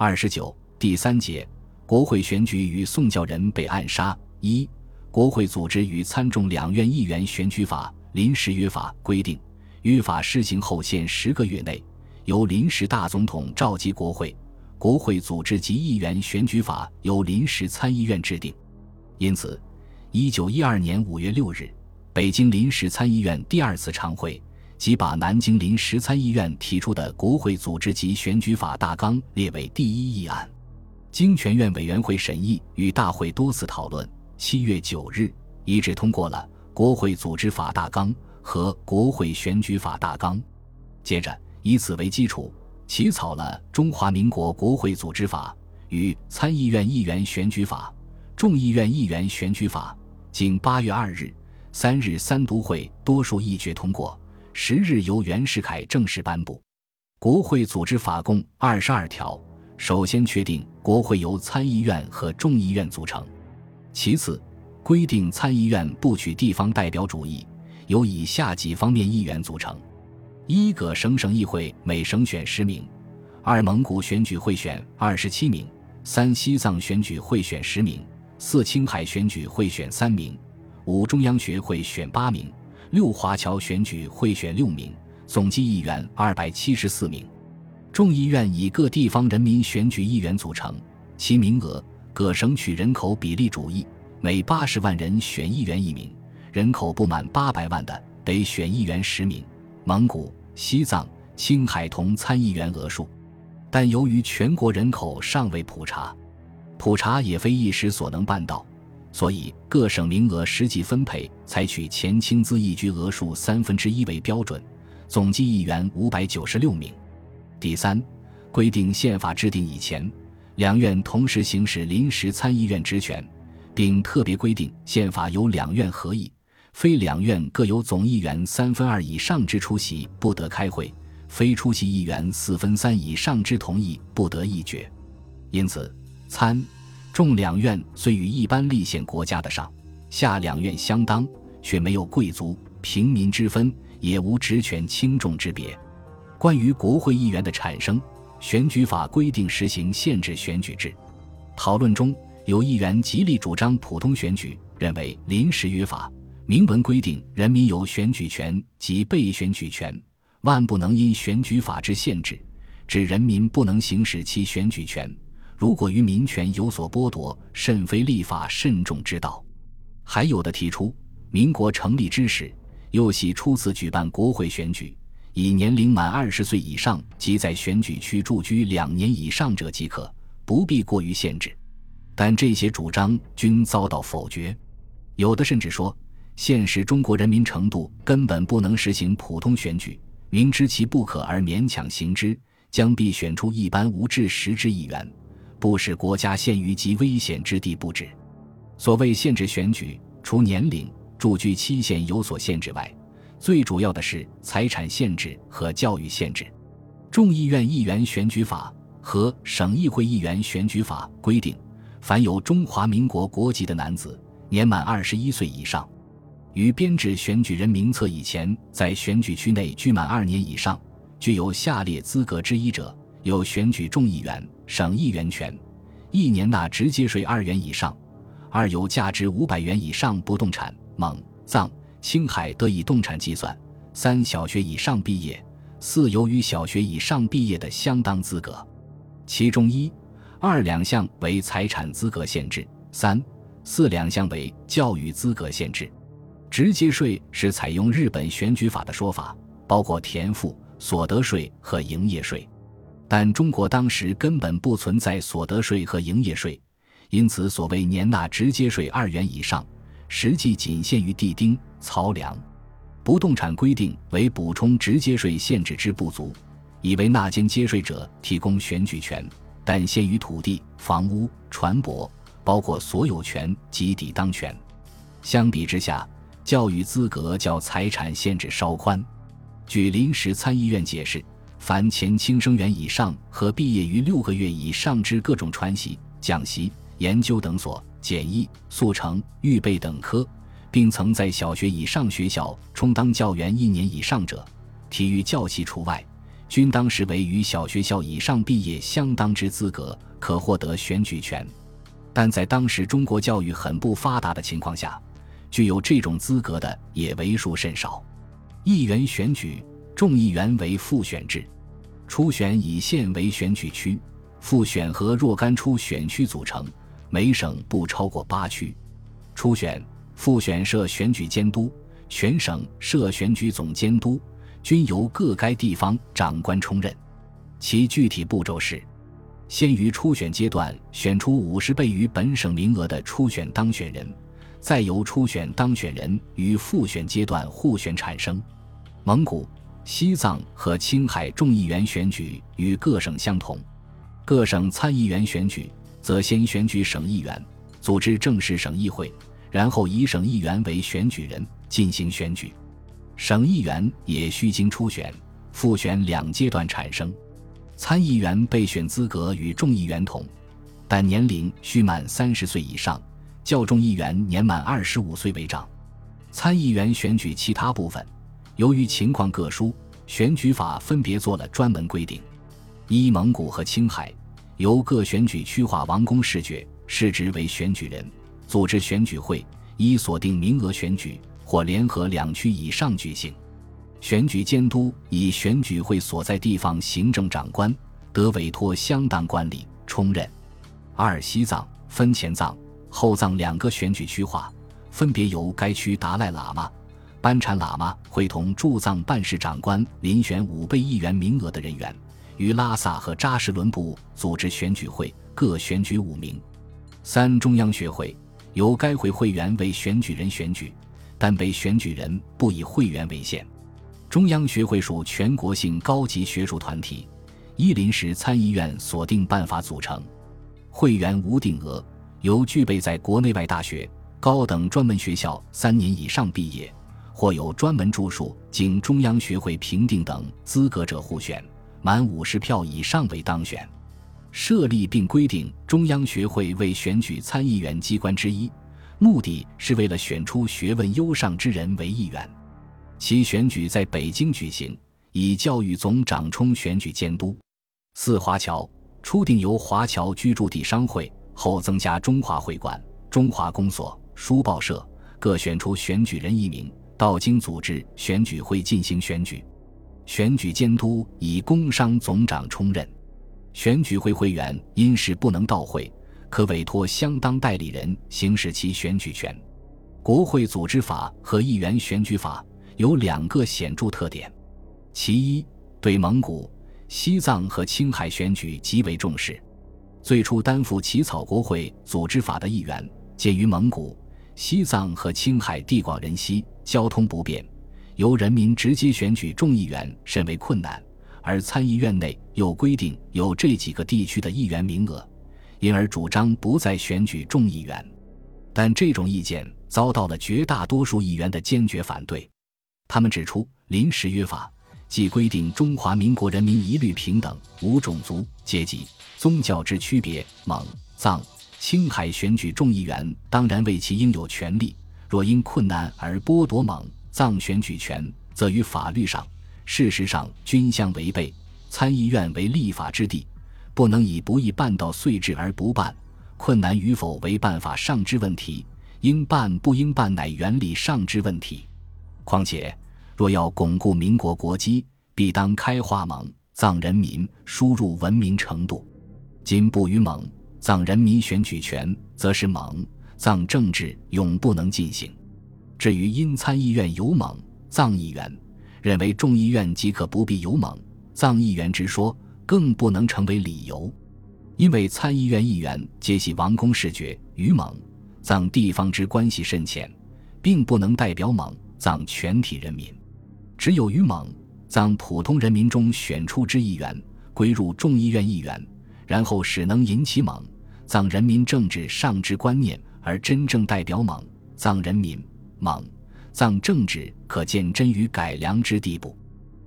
二十九第三节，国会选举与宋教仁被暗杀。一、国会组织与参众两院议员选举法临时约法规定，约法施行后限十个月内，由临时大总统召集国会。国会组织及议员选举法由临时参议院制定。因此，一九一二年五月六日，北京临时参议院第二次常会。即把南京临时参议院提出的国会组织及选举法大纲列为第一议案，经全院委员会审议与大会多次讨论，七月九日一致通过了国会组织法大纲和国会选举法大纲。接着以此为基础，起草了《中华民国国会组织法》与《参议院议员选举法》《众议院议员选举法》，经八月二日、三日三读会多数议决通过。十日由袁世凯正式颁布，国会组织法共二十二条。首先确定国会由参议院和众议院组成，其次规定参议院不取地方代表主义，由以下几方面议员组成：一各省省议会每省选十名；二蒙古选举会选二十七名；三西藏选举会选十名；四青海选举会选三名；五中央学会选八名。六华侨选举会选六名，总计议员二百七十四名。众议院以各地方人民选举议员组成，其名额各省取人口比例主义，每八十万人选议员一名，人口不满八百万的得选议员十名。蒙古、西藏、青海同参议员额数，但由于全国人口尚未普查，普查也非一时所能办到。所以，各省名额实际分配采取前清资议居额数三分之一为标准，总计议员五百九十六名。第三，规定宪法制定以前，两院同时行使临时参议院职权，并特别规定宪法由两院合议，非两院各有总议员三分二以上之出席不得开会，非出席议员四分三以上之同意不得议决。因此，参。众两院虽与一般立宪国家的上下两院相当，却没有贵族平民之分，也无职权轻重之别。关于国会议员的产生，选举法规定实行限制选举制。讨论中有议员极力主张普通选举，认为临时约法明文规定人民有选举权及被选举权，万不能因选举法之限制，致人民不能行使其选举权。如果于民权有所剥夺，甚非立法慎重之道。还有的提出，民国成立之时，又系初次举办国会选举，以年龄满二十岁以上及在选举区住居两年以上者即可，不必过于限制。但这些主张均遭到否决。有的甚至说，现实中国人民程度根本不能实行普通选举，明知其不可而勉强行之，将必选出一般无志识之议员。不使国家陷于极危险之地不止。所谓限制选举，除年龄、住居期限有所限制外，最主要的是财产限制和教育限制。众议院议员选举法和省议会议员选举法规定，凡有中华民国国籍的男子，年满二十一岁以上，于编制选举人名册以前，在选举区内居满二年以上，具有下列资格之一者。有选举众议员、省议员权，一年纳直接税二元以上；二有价值五百元以上不动产，蒙、藏、青海得以动产计算；三小学以上毕业；四有与小学以上毕业的相当资格。其中一、二两项为财产资格限制，三、四两项为教育资格限制。直接税是采用日本选举法的说法，包括田赋、所得税和营业税。但中国当时根本不存在所得税和营业税，因此所谓年纳直接税二元以上，实际仅限于地丁、漕粮。不动产规定为补充直接税限制之不足，以为纳间接税者提供选举权，但限于土地、房屋、船舶，包括所有权及抵当权。相比之下，教育资格较财产限制稍宽。据临时参议院解释。凡前轻生员以上和毕业于六个月以上之各种传习、讲习、研究等所、简易、速成、预备等科，并曾在小学以上学校充当教员一年以上者，体育教习除外，均当视为与小学校以上毕业相当之资格，可获得选举权。但在当时中国教育很不发达的情况下，具有这种资格的也为数甚少。议员选举，众议员为复选制，初选以县为选举区，复选和若干出选区组成，每省不超过八区。初选、复选设选举监督，全省设选举总监督。均由各该地方长官充任，其具体步骤是：先于初选阶段选出五十倍于本省名额的初选当选人，再由初选当选人与复选阶段互选产生。蒙古、西藏和青海众议员选举与各省相同，各省参议员选举则先选举省议员，组织正式省议会，然后以省议员为选举人进行选举。省议员也需经初选、复选两阶段产生，参议员备选资格与众议员同，但年龄需满三十岁以上，较众议员年满二十五岁为长。参议员选举其他部分，由于情况各殊，选举法分别做了专门规定：一、蒙古和青海由各选举区划王公示爵，世职为选举人，组织选举会，依锁定名额选举。或联合两区以上举行选举监督，以选举会所在地方行政长官得委托相当官吏充任。二、西藏分前藏、后藏两个选举区划，分别由该区达赖喇嘛、班禅喇嘛会同驻藏办事长官遴选五倍议员名额的人员，于拉萨和扎什伦布组织选举会，各选举五名。三、中央学会由该会会员为选举人选举。但被选举人不以会员为限。中央学会属全国性高级学术团体，依临时参议院所定办法组成。会员无定额，由具备在国内外大学、高等专门学校三年以上毕业，或有专门著述经中央学会评定等资格者互选，满五十票以上为当选。设立并规定中央学会为选举参议员机关之一。目的是为了选出学问优上之人为议员，其选举在北京举行，以教育总长充选举监督。四华侨初定由华侨居住地商会，后增加中华会馆、中华公所、书报社各选出选举人一名，到京组织选举会进行选举。选举监督以工商总长充任，选举会会员因事不能到会。可委托相当代理人行使其选举权。国会组织法和议员选举法有两个显著特点：其一，对蒙古、西藏和青海选举极为重视。最初担负起草国会组织法的议员，鉴于蒙古、西藏和青海地广人稀，交通不便，由人民直接选举众议员甚为困难，而参议院内又规定有这几个地区的议员名额。因而主张不再选举众议员，但这种意见遭到了绝大多数议员的坚决反对。他们指出，临时约法既规定中华民国人民一律平等，无种族、阶级、宗教之区别，蒙、藏、青海选举众议员当然为其应有权利。若因困难而剥夺蒙、藏选举权，则于法律上、事实上均相违背。参议院为立法之地。不能以不易办到遂至而不办，困难与否为办法上之问题，应办不应办乃原理上之问题。况且，若要巩固民国国基，必当开化蒙藏人民输入文明程度。今不与蒙藏人民选举权，则是蒙藏政治永不能进行。至于因参议院有蒙藏议员，认为众议院即可不必有蒙藏议员之说。更不能成为理由，因为参议院议员皆系王公视爵，与蒙藏地方之关系甚浅，并不能代表蒙藏全体人民。只有与蒙藏普通人民中选出之议员，归入众议院议员，然后使能引起蒙藏人民政治上之观念，而真正代表蒙藏人民，蒙藏政治可见真于改良之地步。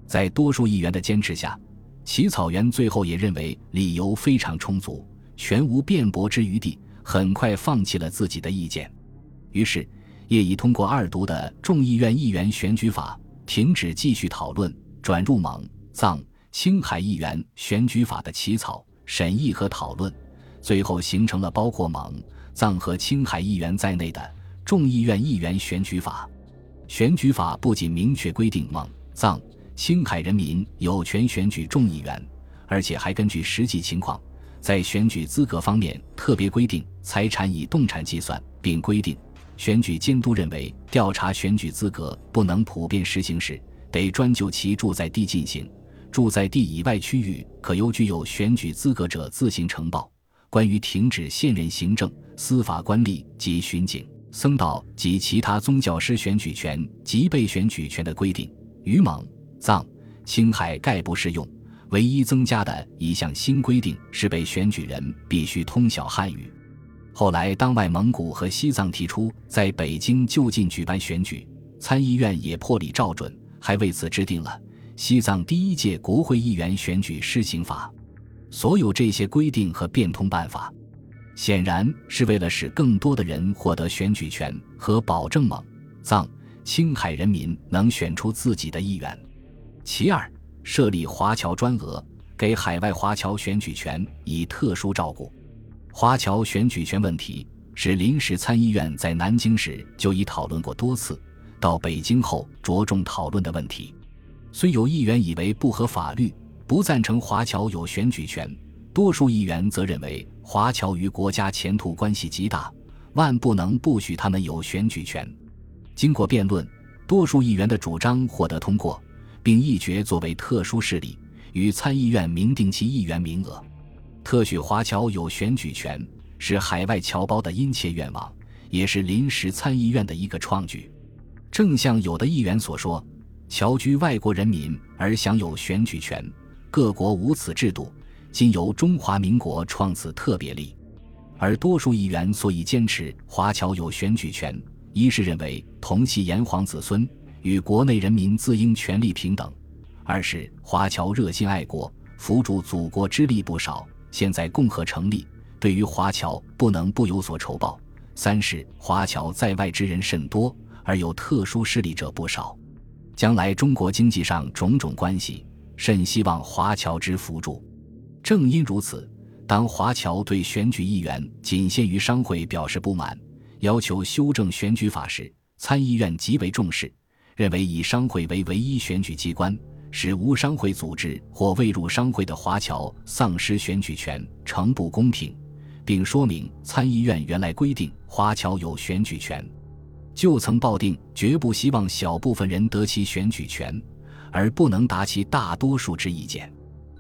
在多数议员的坚持下。起草员最后也认为理由非常充足，全无辩驳之余地，很快放弃了自己的意见。于是，业已通过二读的众议院议员选举法停止继续讨论，转入蒙藏青海议员选举法的起草、审议和讨论，最后形成了包括蒙、藏和青海议员在内的众议院议员选举法。选举法不仅明确规定蒙、藏、青海人民有权选举众议员，而且还根据实际情况，在选举资格方面特别规定财产以动产计算，并规定选举监督认为调查选举资格不能普遍实行时，得专就其住在地进行。住在地以外区域，可由具有选举资格者自行呈报。关于停止现任行政、司法官吏及巡警、僧道及其他宗教师选举权及被选举权的规定，于蒙、藏、青海概不适用。唯一增加的一项新规定是，被选举人必须通晓汉语。后来，当外蒙古和西藏提出在北京就近举办选举，参议院也破例照准，还为此制定了。西藏第一届国会议员选举施行法，所有这些规定和变通办法，显然是为了使更多的人获得选举权和保证蒙、藏、青海人民能选出自己的议员。其二，设立华侨专额，给海外华侨选举权以特殊照顾。华侨选举权问题是临时参议院在南京时就已讨论过多次，到北京后着重讨论的问题。虽有议员以为不合法律，不赞成华侨有选举权，多数议员则认为华侨与国家前途关系极大，万不能不许他们有选举权。经过辩论，多数议员的主张获得通过，并议决作为特殊势力，与参议院明定其议员名额，特许华侨有选举权，是海外侨胞的殷切愿望，也是临时参议院的一个创举。正像有的议员所说。侨居外国人民而享有选举权，各国无此制度，今由中华民国创此特别例。而多数议员所以坚持华侨有选举权，一是认为同系炎黄子孙，与国内人民自应权利平等；二是华侨热心爱国，扶助祖国之力不少。现在共和成立，对于华侨不能不有所酬报；三是华侨在外之人甚多，而有特殊势力者不少。将来中国经济上种种关系，甚希望华侨之辅助。正因如此，当华侨对选举议员仅限于商会表示不满，要求修正选举法时，参议院极为重视，认为以商会为唯一选举机关，使无商会组织或未入商会的华侨丧失选举权，诚不公平，并说明参议院原来规定华侨有选举权。就曾抱定绝不希望小部分人得其选举权，而不能达其大多数之意见。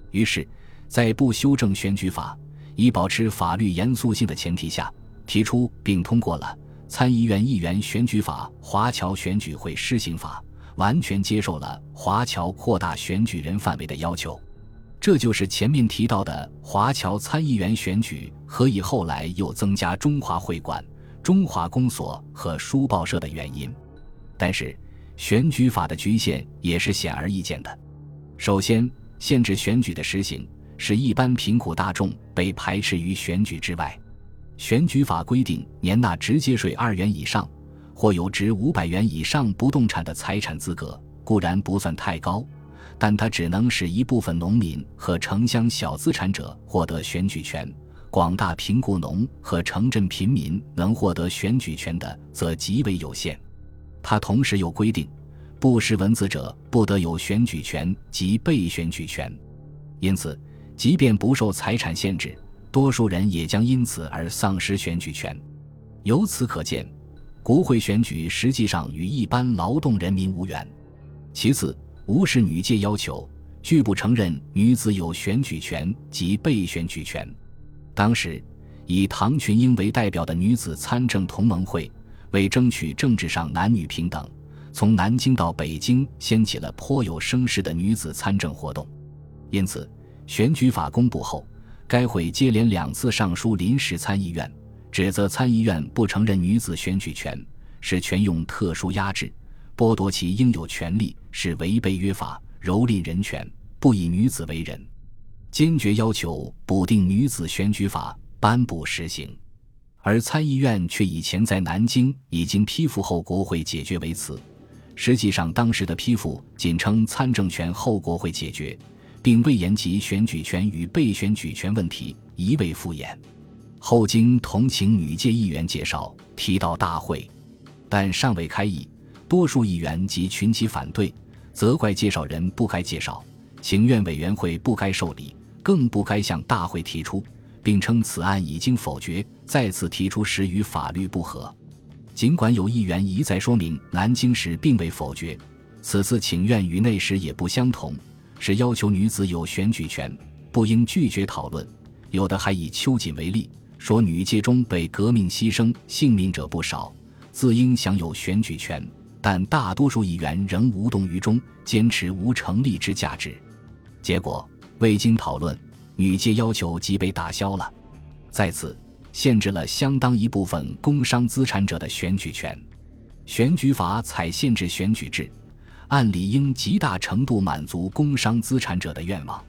于是，在不修正选举法，以保持法律严肃性的前提下，提出并通过了参议院议员选举法、华侨选举会施行法，完全接受了华侨扩大选举人范围的要求。这就是前面提到的华侨参议员选举，何以后来又增加中华会馆。中华公所和书报社的原因，但是选举法的局限也是显而易见的。首先，限制选举的实行，使一般贫苦大众被排斥于选举之外。选举法规定，年纳直接税二元以上，或有值五百元以上不动产的财产资格，固然不算太高，但它只能使一部分农民和城乡小资产者获得选举权。广大贫苦农和城镇贫民能获得选举权的，则极为有限。它同时又规定，不识文字者不得有选举权及被选举权。因此，即便不受财产限制，多数人也将因此而丧失选举权。由此可见，国会选举实际上与一般劳动人民无缘。其次，无视女界要求，拒不承认女子有选举权及被选举权。当时，以唐群英为代表的女子参政同盟会，为争取政治上男女平等，从南京到北京掀起了颇有声势的女子参政活动。因此，选举法公布后，该会接连两次上书临时参议院，指责参议院不承认女子选举权，使权用特殊压制，剥夺其应有权利，是违背约法，蹂躏人权，不以女子为人。坚决要求补定女子选举法颁布实行，而参议院却以前在南京已经批复后国会解决为辞。实际上，当时的批复仅称参政权后国会解决，并未言及选举权与被选举权问题，一味敷衍。后经同情女界议员介绍，提到大会，但尚未开议，多数议员及群起反对，责怪介绍人不该介绍，请愿委员会不该受理，更不该向大会提出，并称此案已经否决，再次提出时与法律不合。尽管有议员一再说明南京时并未否决，此次请愿与那时也不相同，是要求女子有选举权，不应拒绝讨论。有的还以秋瑾为例。说女界中被革命牺牲性命者不少，自应享有选举权，但大多数议员仍无动于衷，坚持无成立之价值。结果未经讨论，女界要求即被打消了，在此限制了相当一部分工商资产者的选举权。选举法采限制选举制，按理应极大程度满足工商资产者的愿望。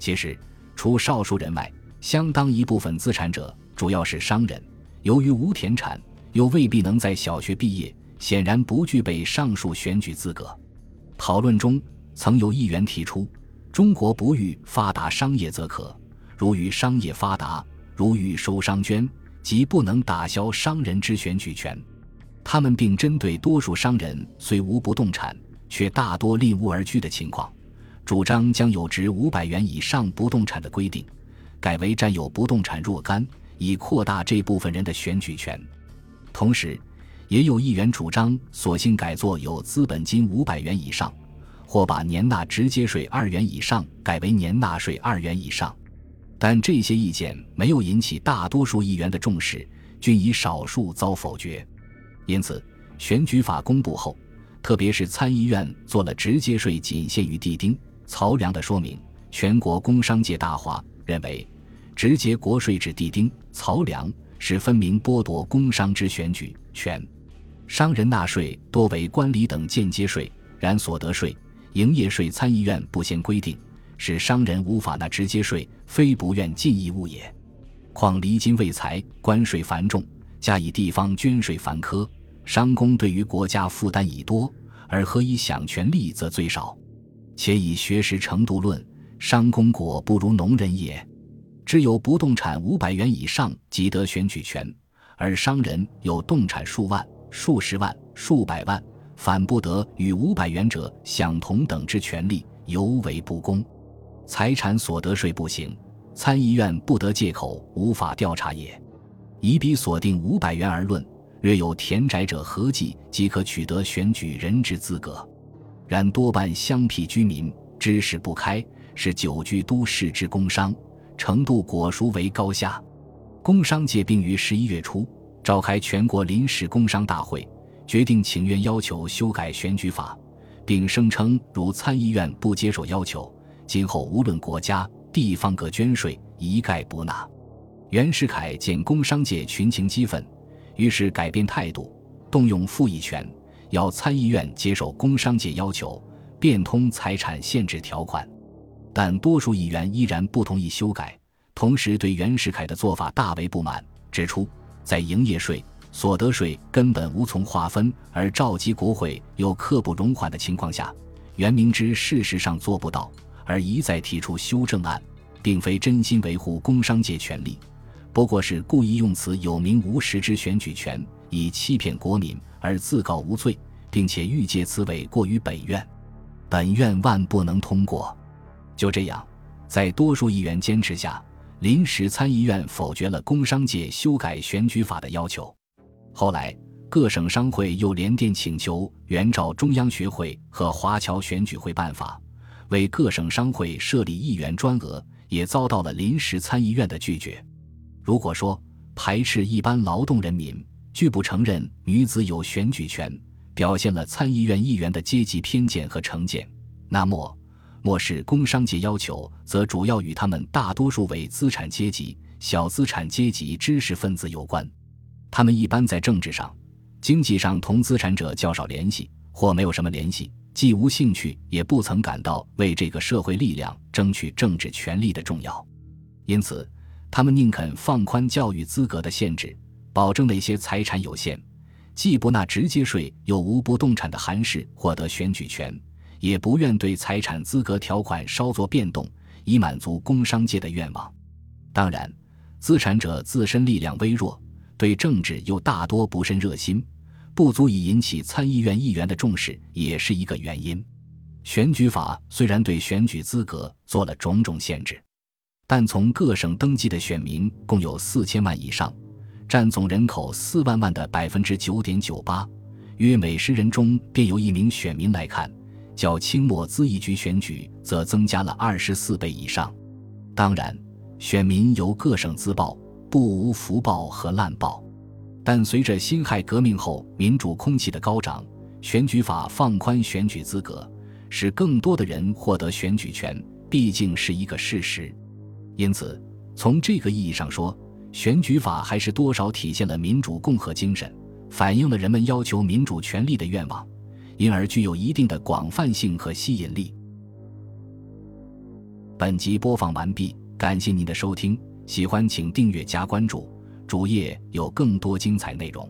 其实，除少数人外，相当一部分资产者。主要是商人，由于无田产，又未必能在小学毕业，显然不具备上述选举资格。讨论中曾有议员提出：“中国不欲发达商业则可，如欲商业发达，如欲收商捐，即不能打消商人之选举权。”他们并针对多数商人虽无不动产，却大多另屋而居的情况，主张将有值五百元以上不动产的规定，改为占有不动产若干。以扩大这部分人的选举权，同时，也有议员主张索性改作有资本金五百元以上，或把年纳直接税二元以上改为年纳税二元以上。但这些意见没有引起大多数议员的重视，均以少数遭否决。因此，选举法公布后，特别是参议院做了直接税仅限于地丁、漕粮的说明，全国工商界大哗，认为。直接国税指地丁、漕粮，是分明剥夺工商之选举权。商人纳税多为官礼等间接税，然所得税、营业税参议院不先规定，使商人无法纳直接税，非不愿尽义务也。况离金未财，关税繁重，加以地方捐税繁苛，商工对于国家负担已多，而何以享权利则最少？且以学识程度论，商工果不如农人也。只有不动产五百元以上即得选举权，而商人有动产数万、数十万、数百万，反不得与五百元者享同等之权利，尤为不公。财产所得税不行，参议院不得借口无法调查也。以彼锁定五百元而论，略有田宅者合计即可取得选举人之资格，然多半乡僻居民知识不开，是久居都市之工商。程度果孰为高下？工商界并于十一月初召开全国临时工商大会，决定请愿要求修改选举法，并声称如参议院不接受要求，今后无论国家地方各捐税一概不纳。袁世凯见工商界群情激愤，于是改变态度，动用复议权，要参议院接受工商界要求，变通财产限制条款。但多数议员依然不同意修改，同时对袁世凯的做法大为不满，指出在营业税、所得税根本无从划分，而召集国会又刻不容缓的情况下，袁明之事实上做不到，而一再提出修正案，并非真心维护工商界权利，不过是故意用此有名无实之选举权，以欺骗国民而自告无罪，并且欲借此诿过于本院，本院万不能通过。就这样，在多数议员坚持下，临时参议院否决了工商界修改选举法的要求。后来，各省商会又联电请求原照中央学会和华侨选举会办法，为各省商会设立议员专额，也遭到了临时参议院的拒绝。如果说排斥一般劳动人民，拒不承认女子有选举权，表现了参议院议员的阶级偏见和成见，那么。漠视工商界要求，则主要与他们大多数为资产阶级、小资产阶级知识分子有关。他们一般在政治上、经济上同资产者较少联系，或没有什么联系，既无兴趣，也不曾感到为这个社会力量争取政治权利的重要。因此，他们宁肯放宽教育资格的限制，保证那些财产有限、既不纳直接税又无不动产的寒士获得选举权。也不愿对财产资格条款稍作变动，以满足工商界的愿望。当然，资产者自身力量微弱，对政治又大多不甚热心，不足以引起参议院议员的重视，也是一个原因。选举法虽然对选举资格做了种种限制，但从各省登记的选民共有四千万以上，占总人口四万万的百分之九点九八，约每十人中便有一名选民来看，较清末资议局选举则增加了二十四倍以上。当然。选民由各省自报，不无福报和烂报。但随着辛亥革命后民主空气的高涨，选举法放宽选举资格，使更多的人获得选举权，毕竟是一个事实。因此，从这个意义上说，选举法还是多少体现了民主共和精神，反映了人们要求民主权利的愿望，因而具有一定的广泛性和吸引力。本集播放完毕。感谢您的收听，喜欢请订阅加关注，主页有更多精彩内容。